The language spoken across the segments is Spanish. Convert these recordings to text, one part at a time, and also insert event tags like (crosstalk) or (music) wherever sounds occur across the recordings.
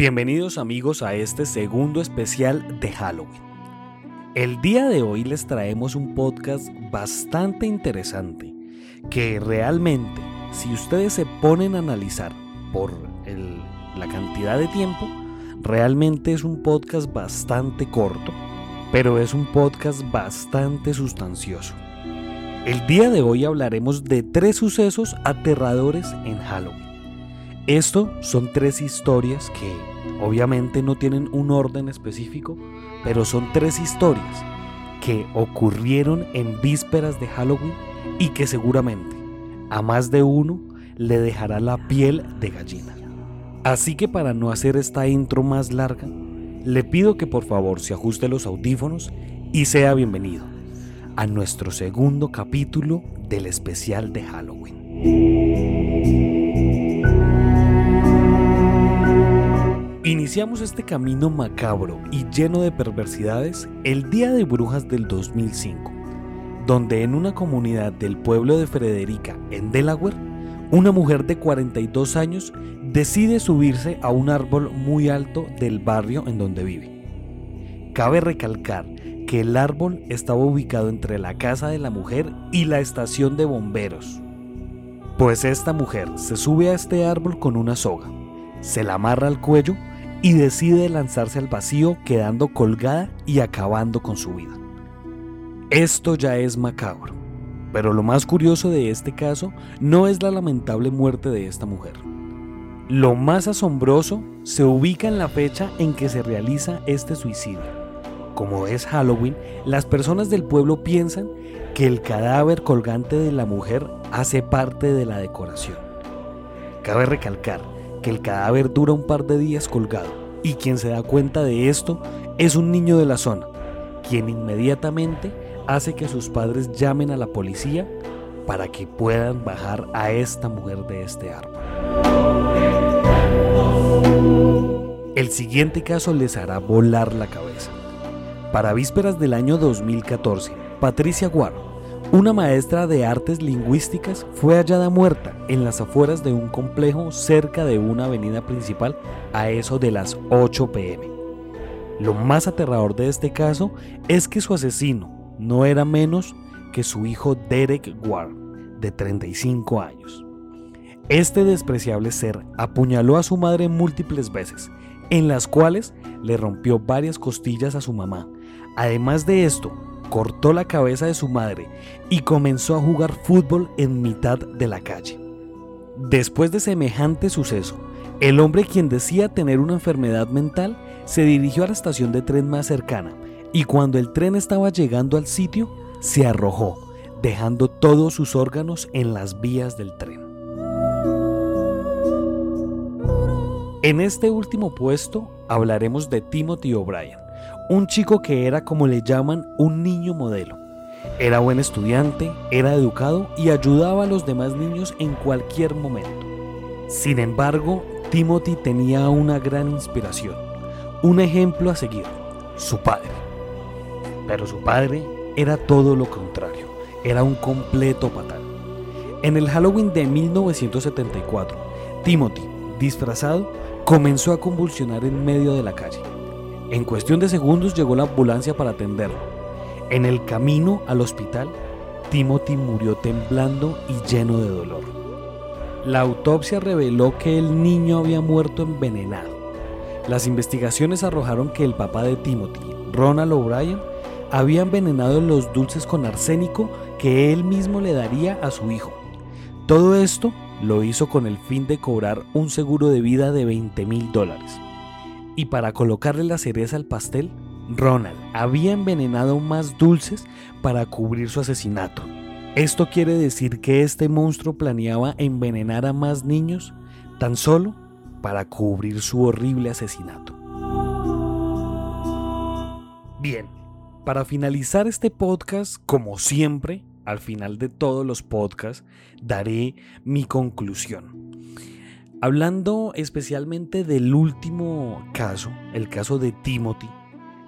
Bienvenidos amigos a este segundo especial de Halloween. El día de hoy les traemos un podcast bastante interesante que realmente, si ustedes se ponen a analizar por la cantidad de tiempo, realmente es un podcast bastante corto, pero es un podcast bastante sustancioso. El día de hoy hablaremos de tres sucesos aterradores en Halloween. Esto son tres historias que obviamente no tienen un orden específico, pero son tres historias que ocurrieron en vísperas de Halloween y que seguramente a más de uno le dejará la piel de gallina. Así que para no hacer esta intro más larga, le pido que por favor se ajuste los audífonos y sea bienvenido a nuestro segundo capítulo del especial de Halloween. Iniciamos este camino macabro y lleno de perversidades el Día de Brujas del 2005, donde en una comunidad del pueblo de Frederica, en Delaware, una mujer de 42 años decide subirse a un árbol muy alto del barrio en donde vive. Cabe recalcar que el árbol estaba ubicado entre la casa de la mujer y la estación de bomberos. Pues esta mujer se sube a este árbol con una soga, se la amarra al cuello y decide lanzarse al vacío quedando colgada y acabando con su vida. Esto ya es macabro, pero lo más curioso de este caso no es la lamentable muerte de esta mujer. Lo más asombroso se ubica en la fecha en que se realiza este suicidio. Como es Halloween, las personas del pueblo piensan que el cadáver colgante de la mujer hace parte de la decoración. Cabe recalcar que el cadáver dura un par de días colgado y quien se da cuenta de esto es un niño de la zona, quien inmediatamente hace que sus padres llamen a la policía para que puedan bajar a esta mujer de este árbol. El siguiente caso les hará volar la cabeza. Para vísperas del año 2014, Patricia Guaro, una maestra de artes lingüísticas fue hallada muerta en las afueras de un complejo cerca de una avenida principal a eso de las 8 pm. Lo más aterrador de este caso es que su asesino no era menos que su hijo Derek Ward, de 35 años. Este despreciable ser apuñaló a su madre múltiples veces, en las cuales le rompió varias costillas a su mamá. Además de esto, cortó la cabeza de su madre y comenzó a jugar fútbol en mitad de la calle. Después de semejante suceso, el hombre quien decía tener una enfermedad mental se dirigió a la estación de tren más cercana y cuando el tren estaba llegando al sitio, se arrojó, dejando todos sus órganos en las vías del tren. En este último puesto hablaremos de Timothy O'Brien, un chico que era como le llaman un niño modelo. Era buen estudiante, era educado y ayudaba a los demás niños en cualquier momento. Sin embargo, Timothy tenía una gran inspiración, un ejemplo a seguir, su padre. Pero su padre era todo lo contrario, era un completo patán. En el Halloween de 1974, Timothy, disfrazado, comenzó a convulsionar en medio de la calle. En cuestión de segundos llegó la ambulancia para atenderlo. En el camino al hospital, Timothy murió temblando y lleno de dolor. La autopsia reveló que el niño había muerto envenenado. Las investigaciones arrojaron que el papá de Timothy, Ronald O'Brien, había envenenado los dulces con arsénico que él mismo le daría a su hijo. Todo esto lo hizo con el fin de cobrar un seguro de vida de 20 mil dólares. Y para colocarle la cereza al pastel, Ronald había envenenado más dulces para cubrir su asesinato. Esto quiere decir que este monstruo planeaba envenenar a más niños tan solo para cubrir su horrible asesinato. Bien, para finalizar este podcast, como siempre, al final de todos los podcasts, daré mi conclusión. Hablando especialmente del último caso, el caso de Timothy,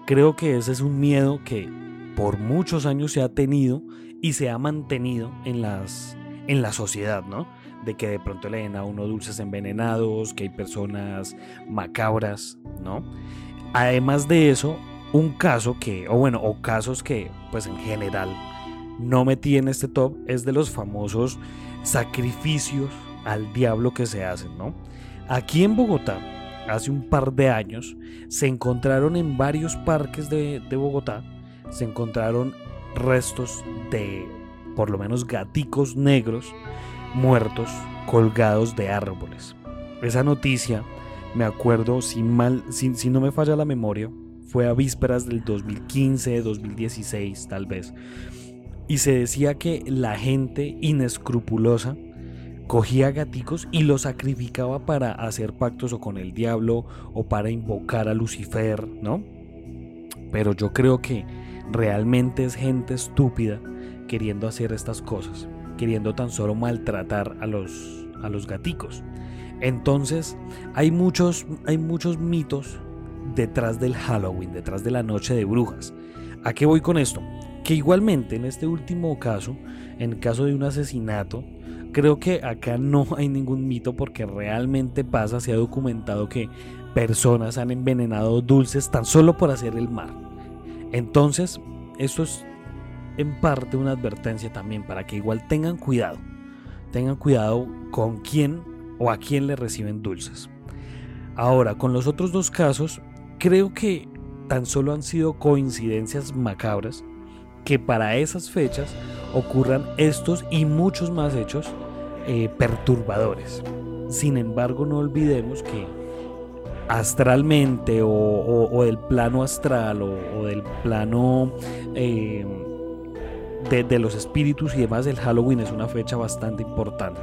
creo que ese es un miedo que por muchos años se ha tenido y se ha mantenido en, las, en la sociedad, ¿no? de que de pronto le den a uno dulces envenenados, que hay personas macabras, ¿no? Además de eso, un caso que, o bueno, o casos que pues en general no metí en este top es de los famosos sacrificios al diablo que se hacen, ¿no? Aquí en Bogotá, hace un par de años, se encontraron en varios parques de, Bogotá, se encontraron restos de por lo menos gaticos negros muertos colgados de árboles. Esa noticia, me acuerdo, si, mal, si, si no me falla la memoria, fue a vísperas del 2015, 2016 tal vez. Y se decía que la gente inescrupulosa cogía gaticos y los sacrificaba para hacer pactos o con el diablo o para invocar a Lucifer, ¿no? Pero yo creo que realmente es gente estúpida queriendo hacer estas cosas, queriendo tan solo maltratar a los, a los gaticos. Entonces, hay muchos, hay muchos mitos detrás del Halloween, detrás de la noche de brujas. ¿A qué voy con esto? Que igualmente en este último caso, en caso de un asesinato, creo que acá no (laughs) hay ningún mito porque realmente pasa, se ha documentado que personas han envenenado dulces tan solo por hacer el mar. Entonces, esto es en parte una advertencia también para que igual tengan cuidado. Tengan cuidado con quién o a quién le reciben dulces. Ahora, con los otros dos casos, creo que tan solo han sido coincidencias macabras que para esas fechas ocurran estos y muchos más hechos eh, perturbadores. Sin embargo, no olvidemos que astralmente o, del plano astral o, del plano eh, de, de, los espíritus y demás, el Halloween es una fecha bastante importante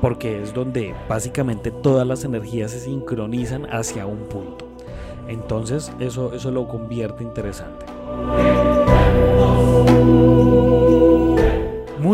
porque es donde básicamente todas las energías se sincronizan hacia un punto. Entonces eso, eso lo convierte interesante.